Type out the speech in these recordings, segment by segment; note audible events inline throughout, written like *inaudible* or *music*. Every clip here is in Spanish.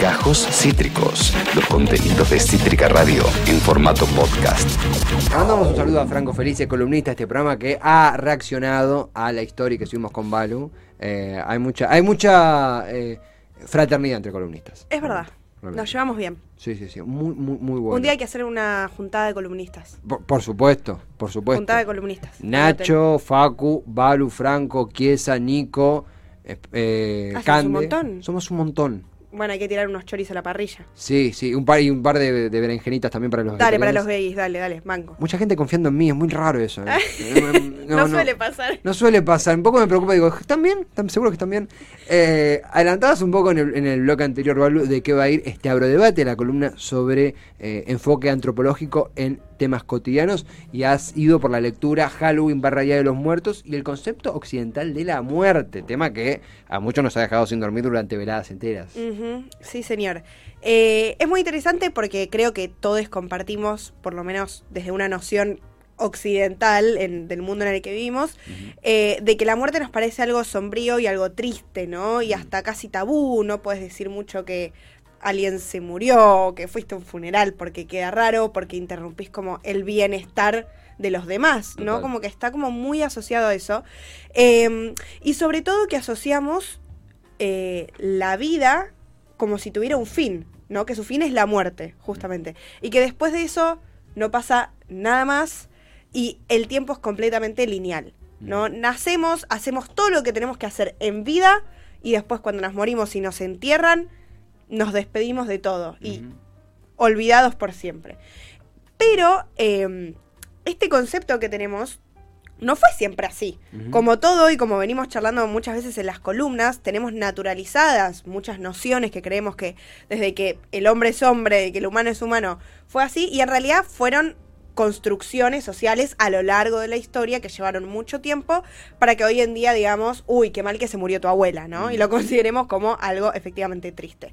Gajos Cítricos, los contenidos de Cítrica Radio en formato podcast. Mandamos un saludo a Franco Felice, columnista de este programa que ha reaccionado a la historia que subimos con Balu. Eh, hay mucha, hay mucha eh, fraternidad entre columnistas. Es verdad. Realmente. Nos llevamos bien. Sí, sí, sí. Muy, muy, muy bueno. Un día hay que hacer una juntada de columnistas. Por, por supuesto, por supuesto. Juntada de columnistas. Nacho, Facu, Balu, Franco, Chiesa, Nico, eh, Ah, somos un Cande. montón. Somos un montón. Bueno, hay que tirar unos choris a la parrilla. Sí, sí. Un par, y un par de, de berenjenitas también para los Dale, para los gays, dale, dale, manco. Mucha gente confiando en mí, es muy raro eso. ¿eh? *laughs* No, suele pasar. No suele pasar, un poco me preocupa, digo, ¿están bien? ¿Están seguros que están bien? Eh, adelantabas un poco en el, en el bloque anterior, Balu, de qué va a ir este abrodebate, la columna sobre eh, enfoque antropológico en temas cotidianos, y has ido por la lectura Halloween barra Día de los Muertos y el concepto occidental de la muerte, tema que a muchos nos ha dejado sin dormir durante veladas enteras. Sí, señor. Eh, es muy interesante porque creo que todos compartimos, por lo menos desde una noción occidental en- del mundo en el que vivimos, eh, de que la muerte nos parece algo sombrío y algo triste, ¿no? Y hasta casi tabú, no puedes decir mucho que alguien se murió, que fuiste a un funeral, porque queda raro, porque interrumpís como el bienestar de los demás, ¿no? Total. Como que está como muy asociado a eso. Eh, y sobre todo que asociamos eh, la vida como si tuviera un fin, ¿no? Que su fin es la muerte, justamente. Y que después de eso no pasa nada más y el tiempo es completamente lineal, ¿no? Nacemos, hacemos todo lo que tenemos que hacer en vida y después cuando nos morimos y nos entierran, nos despedimos de todo y olvidados por siempre. Pero eh, este concepto que tenemos no fue siempre así. Como todo y como venimos charlando muchas veces en las columnas, tenemos naturalizadas muchas nociones que creemos que desde que el hombre es hombre y que el humano es humano fue así y en realidad fueron construcciones sociales a lo largo de la historia que llevaron mucho tiempo para que hoy en día digamos, uy, qué mal que se murió tu abuela, ¿no? Y lo consideremos como algo efectivamente triste.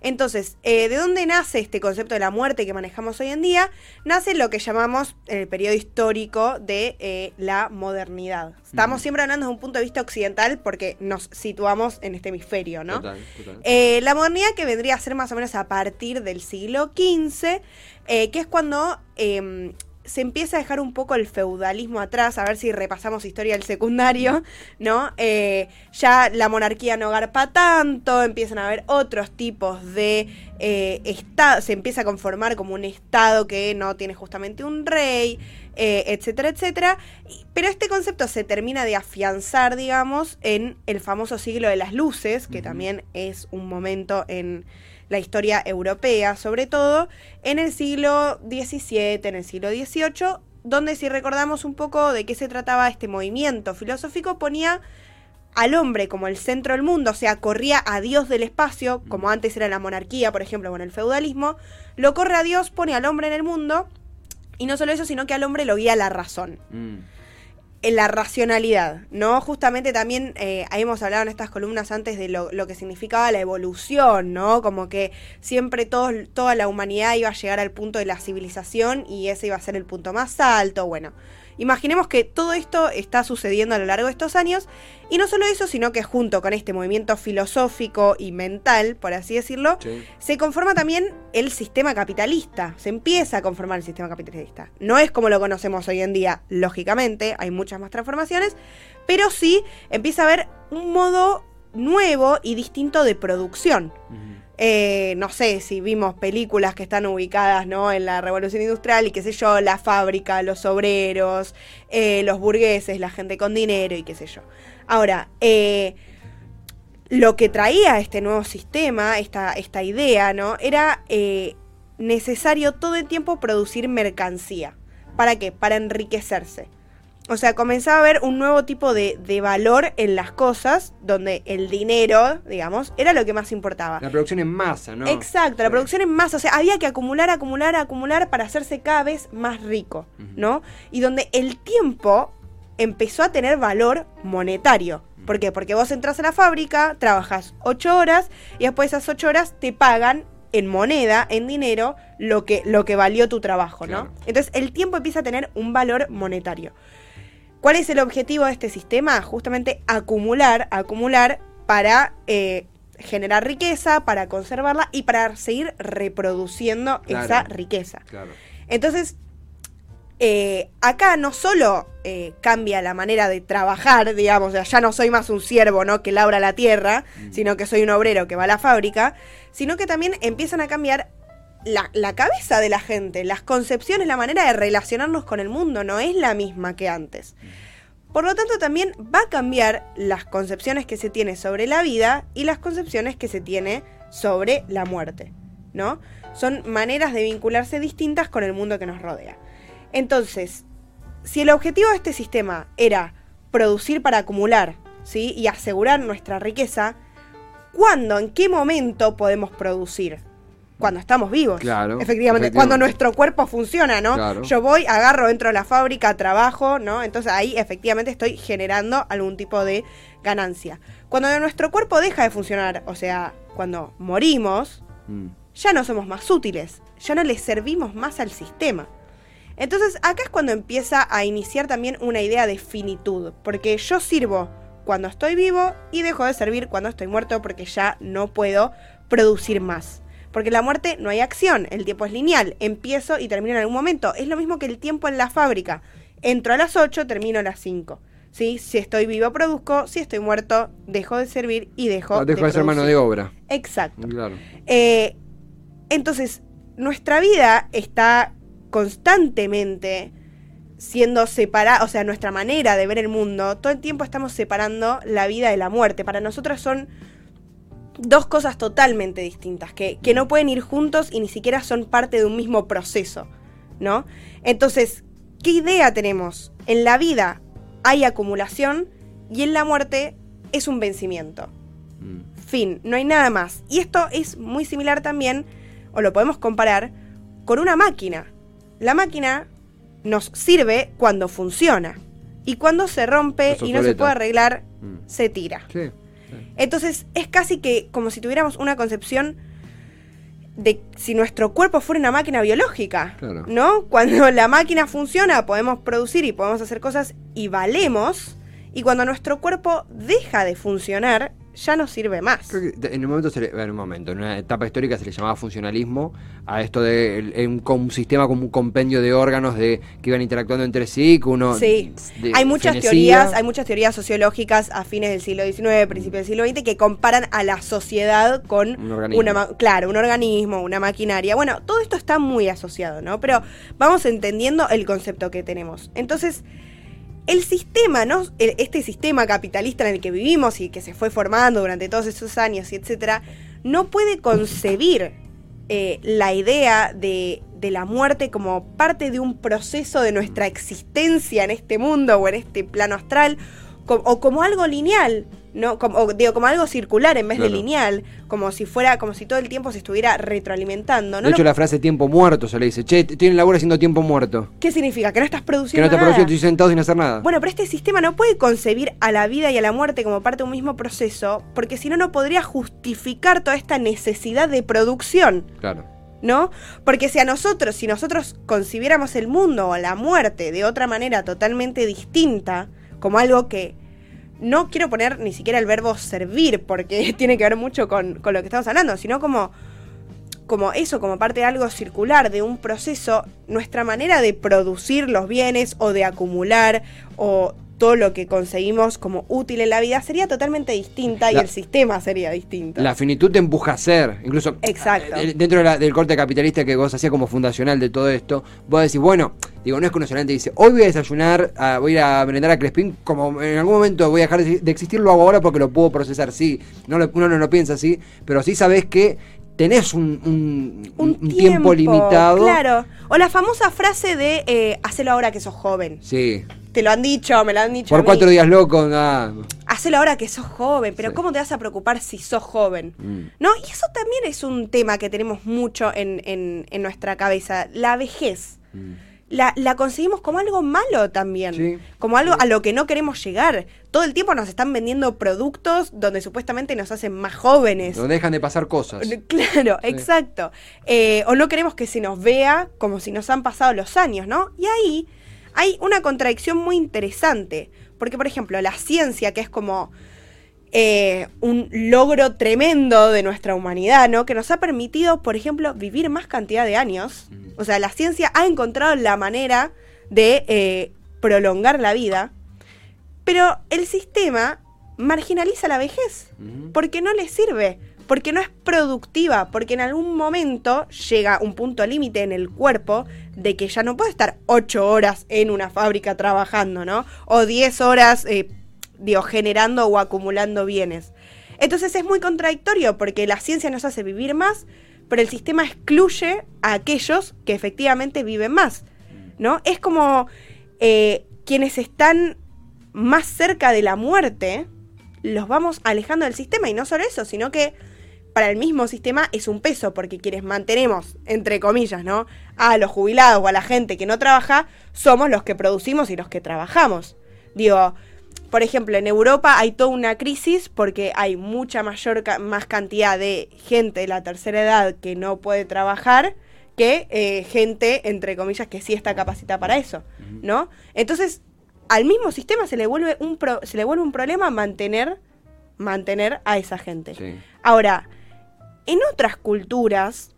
Entonces, eh, ¿de dónde nace este concepto de la muerte que manejamos hoy en día? Nace lo que llamamos en el periodo histórico de eh, la modernidad. Estamos siempre hablando desde un punto de vista occidental porque nos situamos en este hemisferio, ¿no? Total, total. Eh, la modernidad que vendría a ser más o menos a partir del siglo XV, que es cuando eh, se empieza a dejar un poco el feudalismo atrás, a ver si repasamos historia del secundario, *laughs* ¿no? Eh, ya la monarquía no garpa tanto, empiezan a haber otros tipos de eh, estado, se empieza a conformar como un estado que no tiene justamente un rey, eh, etcétera, etcétera. Pero este concepto se termina de afianzar, digamos, en el famoso siglo de las luces, que también es un momento en la historia europea, sobre todo, en el siglo XVII, en el siglo XVIII, donde si recordamos un poco de qué se trataba este movimiento filosófico, ponía al hombre como el centro del mundo, o sea, corría a Dios del espacio, como antes era la monarquía, por ejemplo, con el feudalismo, lo corre a Dios, pone al hombre en el mundo, y no solo eso, sino que al hombre lo guía la razón Mm. La racionalidad, ¿no? Justamente también eh, hemos hablado en estas columnas antes de lo, lo que significaba la evolución, ¿no? Como que siempre toda la humanidad iba a llegar al punto de la civilización y ese iba a ser el punto más alto, bueno. Imaginemos que todo esto está sucediendo a lo largo de estos años y no solo eso, sino que junto con este movimiento filosófico y mental, por así decirlo, Sí. se conforma también el sistema capitalista. Se empieza a conformar el sistema capitalista. No es como lo conocemos hoy en día, lógicamente, hay muchas más transformaciones, pero sí empieza a haber un modo nuevo y distinto de producción. Eh, no sé si vimos películas que están ubicadas ¿no? en la revolución industrial y qué sé yo, la fábrica, los obreros, eh, los burgueses, la gente con dinero y qué sé yo. Ahora, eh, lo que traía este nuevo sistema, esta, esta idea, ¿no? Era necesario todo el tiempo producir mercancía. ¿Para qué? Para enriquecerse. O sea, comenzaba a haber un nuevo tipo de, de valor en las cosas, donde el dinero, digamos, era lo que más importaba. La producción en masa, ¿no? Exacto, la producción en masa, o sea, había que acumular, acumular, acumular para hacerse cada vez más rico. ¿no? Y donde el tiempo empezó a tener valor monetario. ¿Por qué? Porque vos entras a la fábrica, trabajas ocho horas y después de esas ocho horas te pagan en moneda, en dinero, lo que, lo que valió tu trabajo, ¿no? Claro. Entonces el tiempo empieza a tener un valor monetario. ¿Cuál es el objetivo de este sistema? Justamente acumular, acumular para eh, generar riqueza, para conservarla y para seguir reproduciendo Claro. esa riqueza. Claro. Entonces, eh, acá no solo eh, cambia la manera de trabajar, digamos, ya no soy más un siervo, ¿no? Que labra la tierra, sino que soy un obrero que va a la fábrica, sino que también empiezan a cambiar la, cabeza de la gente, las concepciones, la manera de relacionarnos con el mundo no es la misma que antes. Por lo tanto, también va a cambiar las concepciones que se tiene sobre la vida y las concepciones que se tiene sobre la muerte, ¿no? Son maneras de vincularse distintas con el mundo que nos rodea. Entonces, si el objetivo de este sistema era producir para acumular, ¿sí? Y asegurar nuestra riqueza, ¿cuándo, en qué momento podemos producir? Cuando estamos vivos. Claro, Efectivamente, cuando nuestro cuerpo funciona, ¿no? Claro. Yo voy, agarro, entro a la fábrica, trabajo, ¿no? Entonces ahí efectivamente estoy generando algún tipo de ganancia. Cuando nuestro cuerpo deja de funcionar, o sea, cuando morimos, Mm. ya no somos más útiles, ya no le servimos más al sistema. Entonces acá es cuando empieza a iniciar también una idea de finitud, porque yo sirvo cuando estoy vivo y dejo de servir cuando estoy muerto porque ya no puedo producir más. Porque en la muerte no hay acción, el tiempo es lineal, empiezo y termino en algún momento. Es lo mismo que el tiempo en la fábrica. Entro a las 8, termino a las 5. ¿Sí? Si estoy vivo produzco, si estoy muerto dejo de servir y dejo, No, dejo de ser mano de obra. Exacto. Claro. Eh, entonces, nuestra vida está constantemente siendo separada, o sea, nuestra manera de ver el mundo, todo el tiempo estamos separando la vida de la muerte. Para nosotros son dos cosas totalmente distintas, que, que no pueden ir juntos y ni siquiera son parte de un mismo proceso, ¿no? Entonces, ¿qué idea tenemos? En la vida hay acumulación y en la muerte es un vencimiento. Mm. Fin, no hay nada más. Y esto es muy similar también, o lo podemos comparar, con una máquina. La máquina nos sirve cuando funciona. Y cuando se rompe y no se puede arreglar, Mm. se tira. Sí. Entonces es casi que como si tuviéramos una concepción de si nuestro cuerpo fuera una máquina biológica, Claro. ¿no? Cuando la máquina funciona podemos producir y podemos hacer cosas y valemos, y cuando nuestro cuerpo deja de funcionar ya no sirve más. Creo que en un momento, se le- en un momento, en una etapa histórica se le llamaba funcionalismo a esto de el- un, sistema como un compendio de órganos de que iban interactuando entre sí, que uno Sí, de- hay muchas fenecía. teorías, hay muchas teorías sociológicas a fines del siglo XIX, principios del siglo XX que comparan a la sociedad con Un una claro, un organismo, una maquinaria. Bueno, todo esto está muy asociado, ¿no? Pero vamos entendiendo el concepto que tenemos. Entonces, el sistema, ¿no? Este sistema capitalista en el que vivimos y que se fue formando durante todos esos años etcétera, no puede concebir eh, la idea de, de la muerte como parte de un proceso de nuestra existencia en este mundo o en este plano astral, o como algo lineal, ¿no? Como, o, digo, como algo circular en vez de lineal, como si fuera, como si todo el tiempo se estuviera retroalimentando. ¿no? de hecho, lo- la frase tiempo muerto se le dice, che, estoy en el laburo haciendo tiempo muerto. ¿Qué significa? Que no estás Que no produciendo nada. produciendo, estoy sentado sin hacer nada. Bueno, pero este sistema no puede concebir a la vida y a la muerte como parte de un mismo proceso, porque si no, no podría justificar toda esta necesidad de producción, Claro. ¿no? Porque si a nosotros, si nosotros concibiéramos el mundo o la muerte de otra manera totalmente distinta, como algo que no quiero poner ni siquiera el verbo servir, porque *laughs* tiene que ver mucho con, con lo que estamos hablando, sino como como eso, como parte de algo circular, de un proceso, nuestra manera de producir los bienes o de acumular o todo lo que conseguimos como útil en la vida sería totalmente distinta y el sistema sería distinto. La finitud te empuja a ser. Incluso Exacto. eh, dentro de la- del corte capitalista que vos hacías como fundacional de todo esto, vos decís, bueno, digo, no es que uno solamente dice, hoy voy a desayunar, ah, voy a ir a merendar a Crespín, como en algún momento voy a dejar de de existir, lo hago ahora porque lo puedo procesar, sí. No lo- uno no lo piensa así, pero sí sabés que tenés un, un- un, un tiempo, limitado. Claro. O la famosa frase de eh, hacelo ahora que sos joven. Sí. Te lo han dicho, me lo han dicho. a Por mí. cuatro días loco, ah, Hacelo ahora que sos joven, pero Sí. ¿cómo te vas a preocupar si sos joven? Mm. ¿No? Y eso también es un tema que tenemos mucho en, en- en nuestra cabeza, la vejez. mm. La, la conseguimos como algo malo también, Sí. como algo a lo que no queremos llegar. Todo el tiempo nos están vendiendo productos donde supuestamente nos hacen más jóvenes. no dejan de pasar cosas. Claro, exacto. Eh, o no queremos que se nos vea como si nos han pasado los años, ¿no? Y ahí hay una contradicción muy interesante. Porque, por ejemplo, la ciencia, que es como eh, un logro tremendo de nuestra humanidad, ¿no? Que nos ha permitido, por ejemplo, vivir más cantidad de años. O sea, la ciencia ha encontrado la manera de eh, prolongar la vida, pero el sistema marginaliza la vejez porque no le sirve, porque no es productiva, porque en algún momento llega un punto límite en el cuerpo de que ya no puede estar ocho horas en una fábrica trabajando, ¿no? O 10 horas, eh, generando o acumulando bienes. Entonces es muy contradictorio porque la ciencia nos hace vivir más, pero el sistema excluye a aquellos que efectivamente viven más, ¿no? Es como eh, quienes están más cerca de la muerte, los vamos alejando del sistema. Y no solo eso, sino que para el mismo sistema es un peso, porque quienes mantenemos, entre comillas, ¿no? A los jubilados o a la gente que no trabaja, somos los que producimos y los que trabajamos. Digo, por ejemplo, en Europa hay toda una crisis porque hay mucha mayor ca- más cantidad de gente de la tercera edad que no puede trabajar que eh, gente, entre comillas, que sí está capacitada para eso, ¿no? Entonces, al mismo sistema se le vuelve un pro- se le vuelve un problema mantener mantener a esa gente. Sí. Ahora, en otras culturas,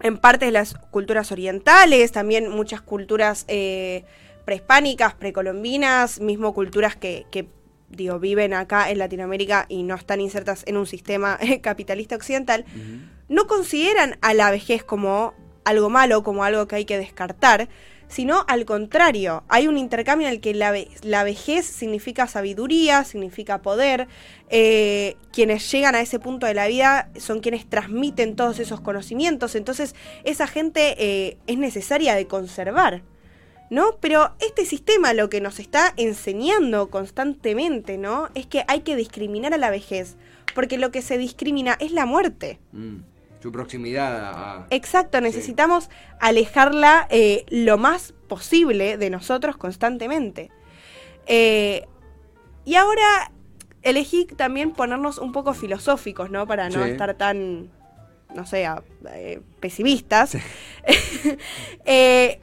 en parte de las culturas orientales, también muchas culturas eh, prehispánicas, precolombinas, mismo culturas que, que, digo, viven acá en Latinoamérica y no están insertas en un sistema *laughs* capitalista occidental, no consideran a la vejez como algo malo, como algo que hay que descartar, sino al contrario, hay un intercambio en el que la, ve- la vejez significa sabiduría, significa poder, eh, quienes llegan a ese punto de la vida son quienes transmiten todos esos conocimientos, entonces esa gente eh, es necesaria de conservar. ¿No? Pero este sistema lo que nos está enseñando constantemente, ¿no? Es que hay que discriminar a la vejez, porque lo que se discrimina es la muerte. Mm. Su proximidad a... Exacto, necesitamos alejarla eh, lo más posible de nosotros constantemente. Eh, y ahora elegí también ponernos un poco filosóficos, ¿no? Para no Sí. estar tan, no sé, a- eh, pesimistas. *laughs* Eh,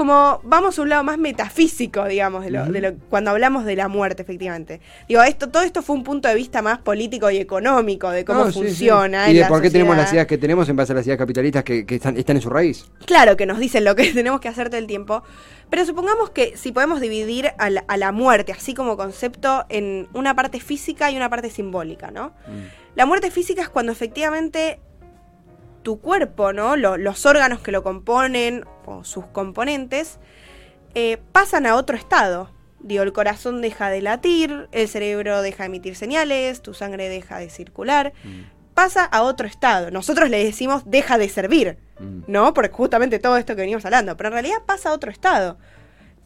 como vamos a un lado más metafísico, digamos, de lo, de lo- cuando hablamos de la muerte, efectivamente. Digo, esto, todo esto fue un punto de vista más político y económico, de cómo No, sí, sí. funciona. Y de por qué tenemos las ideas que tenemos en base a las ideas capitalistas que, que están, están en su raíz. Claro que nos dicen lo que *laughs* tenemos que hacer todo el tiempo, pero supongamos que si podemos dividir a la, a la muerte, así como concepto, en una parte física y una parte simbólica, ¿no? La muerte física es cuando efectivamente tu cuerpo, ¿no? Lo- los órganos que lo componen o sus componentes eh, pasan a otro estado. Digo, el corazón deja de latir, el cerebro deja de emitir señales, tu sangre deja de circular, pasa a otro estado. Nosotros le decimos deja de servir, Mm. ¿no? Porque justamente todo esto que venimos hablando, pero en realidad pasa a otro estado.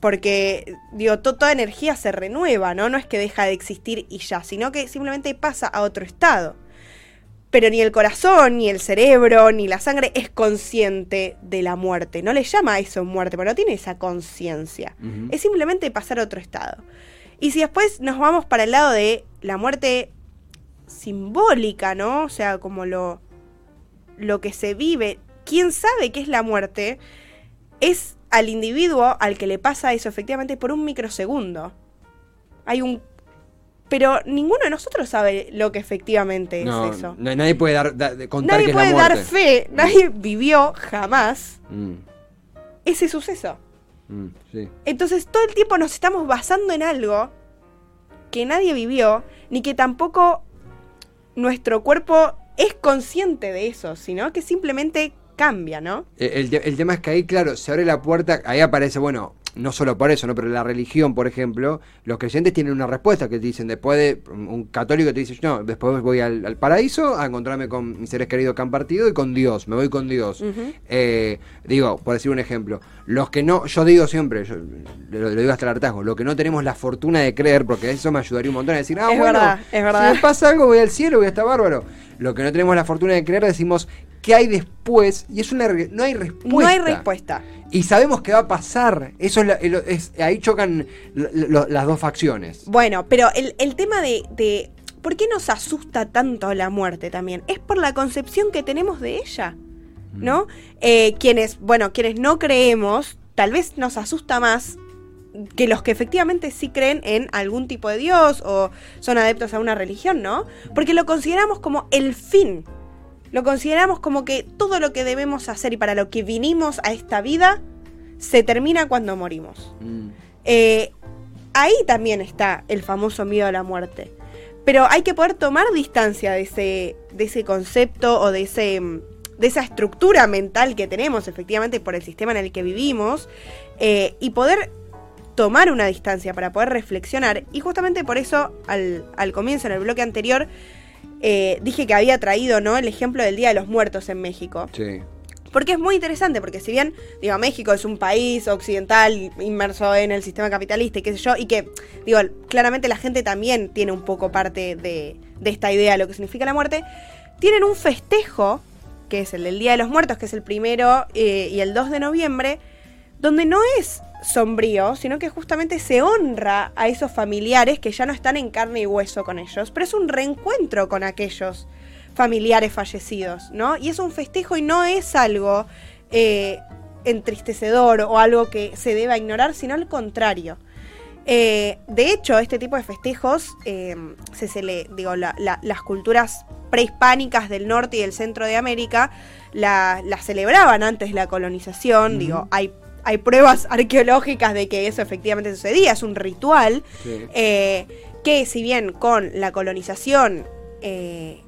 Porque, digo, to- toda energía se renueva, ¿no? No es que deja de existir y ya, sino que simplemente pasa a otro estado. Pero ni el corazón, ni el cerebro, ni la sangre es consciente de la muerte. No le llama a eso muerte, pero no tiene esa conciencia. Es simplemente pasar a otro estado. Y si después nos vamos para el lado de la muerte simbólica, ¿no? O sea, como lo, lo que se vive. ¿Quién sabe qué es la muerte? Es al individuo al que le pasa eso efectivamente por un microsegundo. Hay un... Pero ninguno de nosotros sabe lo que efectivamente No, es eso. na- nadie puede dar, da- de- contar Nadie que puede es la dar muerte. fe, nadie vivió jamás Mm, ese suceso. mm, sí. Entonces todo el tiempo nos estamos basando en algo que nadie vivió, ni que tampoco nuestro cuerpo es consciente de eso, sino que simplemente cambia, ¿no? El, te- el tema es que ahí, claro, se abre la puerta, ahí aparece, bueno, no solo por eso, ¿no? Pero la religión, por ejemplo, los creyentes tienen una respuesta que te dicen, después de un católico te dice, no, después voy al, al paraíso a encontrarme con mis seres queridos que han partido y con Dios, me voy con Dios. Eh, digo, por decir un ejemplo, los que no, yo digo siempre, yo lo, lo digo hasta el hartazgo, lo que no tenemos la fortuna de creer, porque eso me ayudaría un montón a decir, ah, Es bueno, verdad, es verdad. si me pasa algo voy al cielo, voy a estar bárbaro. Lo que no tenemos la fortuna de creer decimos, ¿qué hay después? Y es una, no hay respuesta. No hay respuesta. Y sabemos que va a pasar. Eso es, la- es- ahí chocan lo- lo- las dos facciones. Bueno, pero el, el tema de, de por qué nos asusta tanto la muerte también es por la concepción que tenemos de ella, ¿no? Eh, quienes, bueno, quienes no creemos, tal vez nos asusta más que los que efectivamente sí creen en algún tipo de Dios o son adeptos a una religión, ¿no? Porque lo consideramos como el fin. Lo consideramos como que todo lo que debemos hacer y para lo que vinimos a esta vida se termina cuando morimos. Mm. Eh, ahí también está el famoso miedo a la muerte. Pero hay que poder tomar distancia de ese, de ese concepto o de, ese, mm, de esa estructura mental que tenemos efectivamente por el sistema en el que vivimos eh, y poder tomar una distancia para poder reflexionar. Y justamente por eso al, al comienzo, en el bloque anterior, eh, dije que había traído ¿no? el ejemplo del Día de los Muertos en México. Sí. Porque es muy interesante, porque si bien, digo, México es un país occidental inmerso en el sistema capitalista y qué sé yo, y que, digo, claramente la gente también tiene un poco parte de, de esta idea de lo que significa la muerte, tienen un festejo, que es el del Día de los Muertos, que es el primero eh, y el 2 de noviembre, donde no es sombrío, sino que justamente se honra a esos familiares que ya no están en carne y hueso con ellos, pero es un reencuentro con aquellos familiares fallecidos, ¿no? Y es un festejo y no es algo eh, entristecedor o algo que se deba ignorar, sino al contrario. Eh, de hecho, este tipo de festejos, eh, se, se le, digo, la- la- las culturas prehispánicas del norte y del centro de América la, la celebraban antes de la colonización. Digo, hay, hay pruebas *laughs* arqueológicas de que eso efectivamente sucedía, es un ritual. Sí. Eh, que si bien con la colonización eh,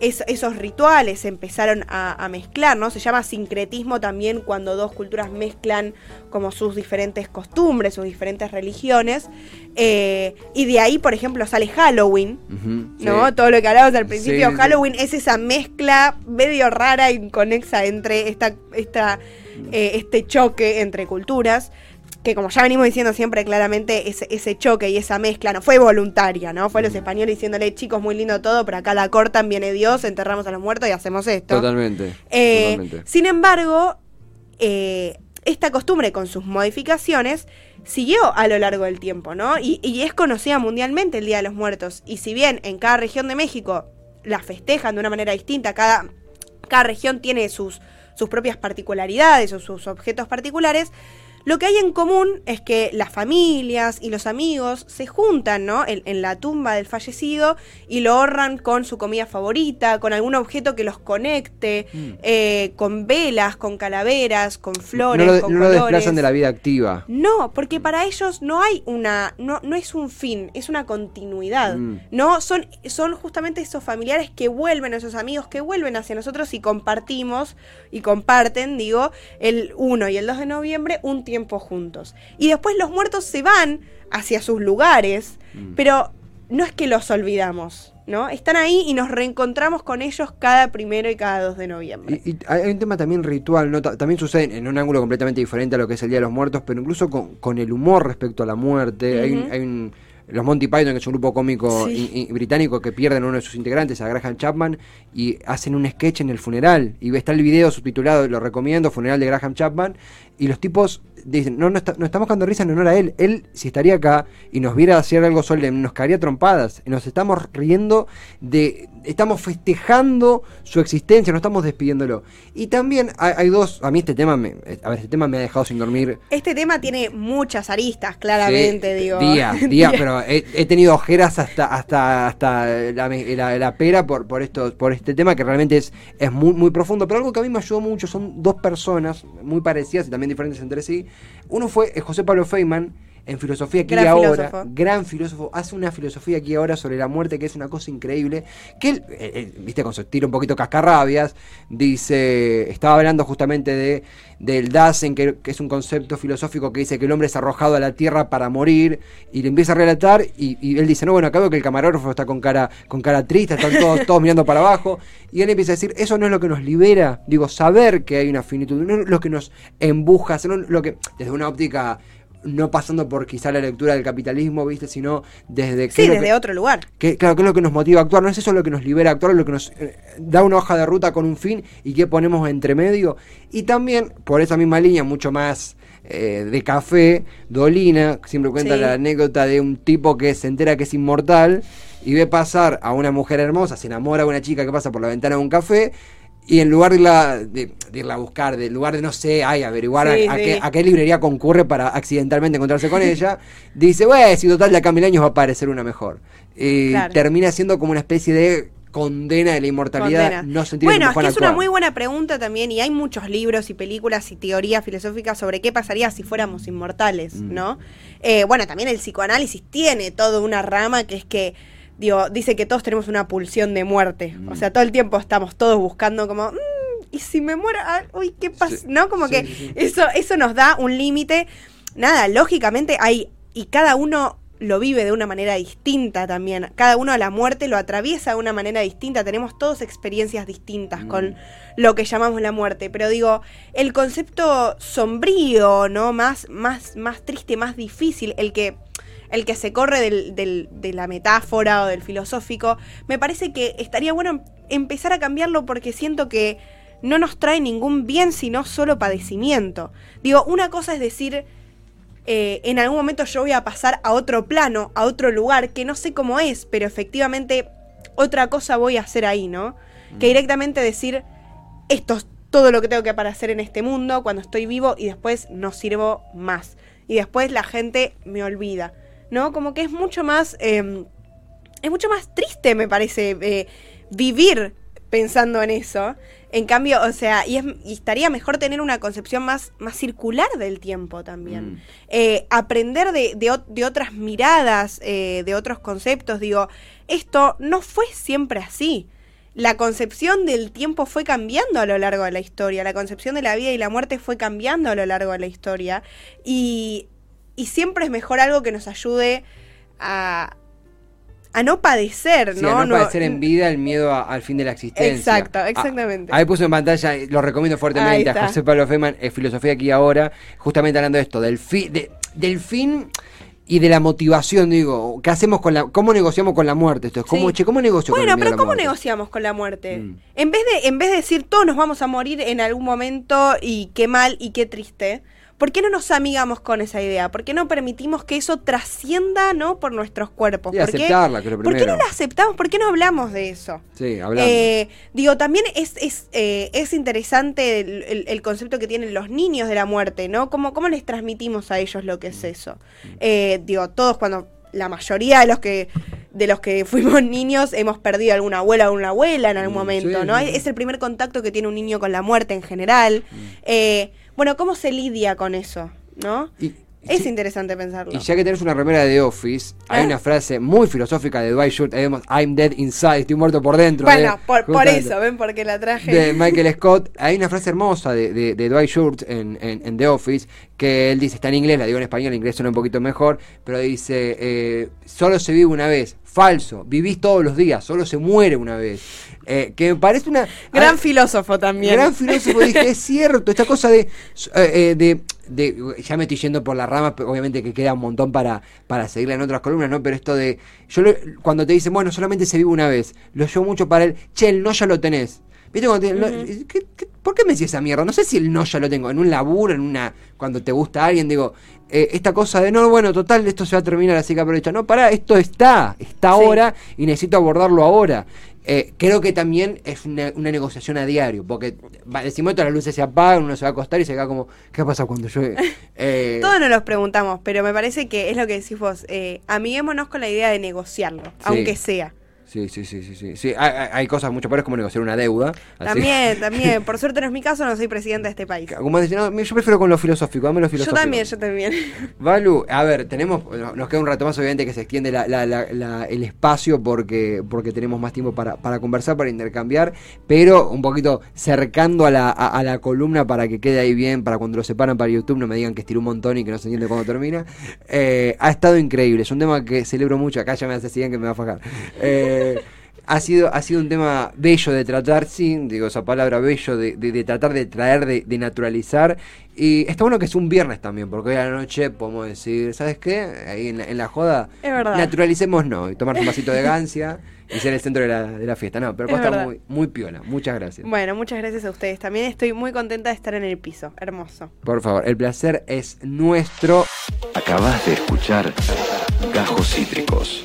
es- esos rituales empezaron a, a mezclar, ¿no? Se llama sincretismo también cuando dos culturas mezclan como sus diferentes costumbres, sus diferentes religiones. eh, y de ahí, por ejemplo, sale Halloween, ¿no? sí. Todo lo que hablábamos al principio, Sí. Halloween es esa mezcla medio rara e inconexa entre esta, esta, eh, este choque entre culturas. Que como ya venimos diciendo siempre claramente, ese, ese choque y esa mezcla no fue voluntaria, ¿no? Fue los españoles diciéndole, chicos, muy lindo todo, pero acá la cortan, viene Dios, enterramos a los muertos y hacemos esto. Totalmente. Eh, totalmente. sin embargo, eh, esta costumbre con sus modificaciones siguió a lo largo del tiempo, ¿no? Y, y es conocida mundialmente el Día de los Muertos. Y si bien en cada región de México la festejan de una manera distinta, cada, cada región tiene sus, sus propias particularidades o sus objetos particulares, lo que hay en común es que las familias y los amigos se juntan, ¿no? En, en la tumba del fallecido y lo honran con su comida favorita, con algún objeto que los conecte, eh, con velas, con calaveras, con flores, no lo, con no lo colores. desplazan de la vida activa. No, porque para ellos no hay una, no, no es un fin, es una continuidad. Mm. No, son, son justamente esos familiares que vuelven, esos amigos que vuelven hacia nosotros y compartimos y comparten, digo, el 1 y el 2 de noviembre un tiempo juntos. Y después los muertos se van hacia sus lugares, Mm. pero no es que los olvidamos, ¿no? Están ahí y nos reencontramos con ellos cada primero y cada 2 de noviembre. Y, y hay un tema también ritual, ¿no? Ta- también sucede en un ángulo completamente diferente a lo que es el Día de los Muertos, pero incluso con, con el humor respecto a la muerte. hay, un- hay un- los Monty Python, que es un grupo cómico Sí. británico que pierden a uno de sus integrantes, a Graham Chapman, y hacen un sketch en el funeral. Y está el video subtitulado, lo recomiendo, Funeral de Graham Chapman, y los tipos dicen, no, no, está- no estamos dando risa en honor a él. Él, si estaría acá y nos viera hacer algo solemne, nos caería trompadas. Y nos estamos riendo de... Estamos festejando su existencia, no estamos despidiéndolo. Y también hay, hay dos... A mí este tema me... A ver, este tema me ha dejado sin dormir Este tema tiene muchas aristas, claramente, Sí, digo. Día, día, *laughs* pero he, he tenido ojeras hasta hasta hasta la, la- la pera por por esto por este tema que realmente es es muy muy profundo, pero algo que a mí me ayudó mucho son dos personas muy parecidas y también diferentes entre sí. Uno fue eh, José Pablo Feynman en filosofía aquí y ahora, filósofo. gran filósofo, hace una filosofía aquí y ahora sobre la muerte que es una cosa increíble, que él, eh, eh, viste, con su estilo un poquito cascarrabias, dice, estaba hablando justamente de del Dasein, que, que es un concepto filosófico que dice que el hombre es arrojado a la tierra para morir, y le empieza a relatar, y, y él dice, no, bueno, acá veo que el camarógrafo está con cara, con cara triste, están todos, todos mirando para abajo, y él empieza a decir, eso no es lo que nos libera, digo, saber que hay una finitud, no es lo que nos embuja, sino lo que, desde una óptica no pasando por quizá la lectura del capitalismo, ¿viste? Sino desde... Sí, desde que- otro lugar. que, claro, ¿qué es lo que nos motiva a actuar? No es eso lo que nos libera a actuar, es lo que nos eh, da una hoja de ruta con un fin y qué ponemos entre medio. Y también, por esa misma línea, mucho más eh, de café, Dolina, siempre cuenta Sí. la anécdota de un tipo que se entera que es inmortal y ve pasar a una mujer hermosa, se enamora de una chica que pasa por la ventana de un café y en lugar de irla, de, de irla a buscar, de, en lugar de, no sé, ay, averiguar Sí, a, a sí. qué, a qué librería concurre para accidentalmente encontrarse con ella, *laughs* dice, bueno, si total de acá a mil años va a aparecer una mejor. Y Claro. termina siendo como una especie de condena de la inmortalidad, Condena. no sentir bueno, que es que es una muy buena pregunta también y hay muchos libros y películas y teorías filosóficas sobre qué pasaría si fuéramos inmortales, Mm. ¿no? Eh, bueno, también el psicoanálisis tiene toda una rama que es que, digo, dice que todos tenemos una pulsión de muerte. Mm. O sea, todo el tiempo estamos todos buscando como, "Mm, ¿y si me muero? Ah, uy, ¿qué pasa? Sí, ¿No? Como sí, que sí. Eso, eso nos da un límite. Nada, lógicamente hay, y cada uno lo vive de una manera distinta también. Cada uno la muerte lo atraviesa de una manera distinta. Tenemos todos experiencias distintas Mm. con lo que llamamos la muerte. Pero digo, el concepto sombrío, ¿no? Más, más, más triste, más difícil, el que. El que se corre del- del- de la metáfora o del filosófico, me parece que estaría bueno empezar a cambiarlo porque siento que no nos trae ningún bien, sino solo padecimiento. Digo, una cosa es decir, eh, en algún momento yo voy a pasar a otro plano, a otro lugar, que no sé cómo es, pero efectivamente otra cosa voy a hacer ahí, ¿no? Que directamente decir, esto es todo lo que tengo que para hacer en este mundo cuando estoy vivo y después no sirvo más. Y después la gente me olvida, ¿no? Como que es mucho más... eh, es mucho más triste, me parece, eh, vivir pensando en eso. En cambio, o sea, y, es- y estaría mejor tener una concepción más, más circular del tiempo también. Mm. Eh, aprender de, de de otras miradas, eh, de otros conceptos. Digo, esto no fue siempre así. La concepción del tiempo fue cambiando a lo largo de la historia. La concepción de la vida y la muerte fue cambiando a lo largo de la historia. Y, y siempre es mejor algo que nos ayude a, a no padecer, Sí, ¿no? a no padecer en vida el miedo a- al fin de la existencia. Exacto, Ah, exactamente. ahí puso en pantalla, eh, lo recomiendo fuertemente, a. José Pablo Feynman, eh, Filosofía aquí ahora, justamente hablando de esto, del, fi- de- del fin y de la motivación, digo, ¿qué hacemos con la, cómo negociamos con la muerte? Esto es, ¿cómo, Sí. che, ¿cómo negocio Bueno, pero ¿cómo muerte? negociamos con la muerte? Mm. En vez de en vez de decir todos nos vamos a morir en algún momento y qué mal y qué triste, ¿por qué no nos amigamos con esa idea? ¿Por qué no permitimos que eso trascienda, no, por nuestros cuerpos? Sí, ¿Por qué- aceptarla, que lo ¿Por qué no la aceptamos? ¿Por qué no hablamos de eso? Sí, hablando. Eh, digo, también es, es, eh, es interesante el, el- el concepto que tienen los niños de la muerte, ¿no? ¿Cómo, cómo les transmitimos a ellos lo que es eso? Eh, digo, todos cuando, la mayoría de los que de los que *laughs* fuimos niños hemos perdido alguna abuela o una abuela en algún Mm, momento, sí, ¿no? sí. Es el primer contacto que tiene un niño con la muerte en general. Eh, bueno, ¿cómo se lidia con eso? ¿No? Y- Es sí, interesante pensarlo. Y ya que tenés una remera de The Office, hay ¿Eh? una frase muy filosófica de Dwight Schrute, I'm dead inside, estoy muerto por dentro. bueno, de- por, eso, ¿ven? Porque la traje. de *laughs* Michael Scott, hay una frase hermosa de, de, de Dwight Schrute en, en, en The Office, que él dice, está en inglés, la digo en español, en inglés suena un poquito mejor, pero dice, eh, solo se vive una vez, falso, vivís todos los días, solo se muere una vez. Eh, que me parece una... Gran ah, filósofo también. Gran filósofo, dije, es *laughs* cierto, esta cosa de, eh, eh, de, de- ya me estoy yendo por la rama, pero obviamente que queda un montón para, para seguirla en otras columnas, ¿no? Pero esto de, yo lo- cuando te dicen, bueno, solamente se vive una vez, lo llevo mucho para él, che, el no ya lo tenés. ¿Viste cuando te- no- ¿qué- qué- por qué me decís esa mierda? No sé si el no ya lo tengo, en un laburo, en una, cuando te gusta alguien, digo, eh, esta cosa de, no, bueno, total, esto se va a terminar, así que aprovecha. No, pará, esto está, está Sí. ahora y necesito abordarlo ahora. Eh, creo que también es una, una negociación a diario, porque decimos esto, las luces se apagan, uno se va a acostar y se queda como, ¿qué pasa cuando llueve? *laughs* Eh, Todos nos los preguntamos, pero me parece que es lo que decís vos. Amiguémonos con la idea de negociarlo, aunque sea. Sí, sí, sí, sí, sí. Hay, cosas mucho peores como negociar una deuda. así- También, *laughs* también. Por suerte no es mi caso, no soy presidenta de este país. Como dicen, no, yo prefiero con lo filosófico, dame lo Yo filosófico. también, yo también. *laughs* Valu, a ver, tenemos, no- nos queda un rato más, obviamente que se extiende la- la- la- la- el espacio porque, porque tenemos más tiempo para, para conversar, para intercambiar, pero un poquito cercando a la, a, a la columna para que quede ahí bien, para cuando lo separan para YouTube no me digan que estiró un montón y que no se entiende cuándo termina. Eh, ha estado increíble, es un tema que celebro mucho, acá ya me asesinan que me va a fajar. Eh, *laughs* ha sido, ha sido un tema bello de tratar, sí, digo esa palabra bello, de, de- de tratar de traer, de, de naturalizar. Y está bueno que es un viernes también, porque hoy a la noche podemos decir, ¿sabes qué? Ahí en la, en la joda, naturalicemos no, y tomar un vasito de *laughs* gancia y ser el centro de la, de la fiesta. No, pero Es está verdad. muy, muy piola. Muchas gracias. Bueno, muchas gracias a ustedes. También estoy muy contenta de estar en el piso. Hermoso. Por favor, el placer es nuestro. Acabas de escuchar Gajos Cítricos.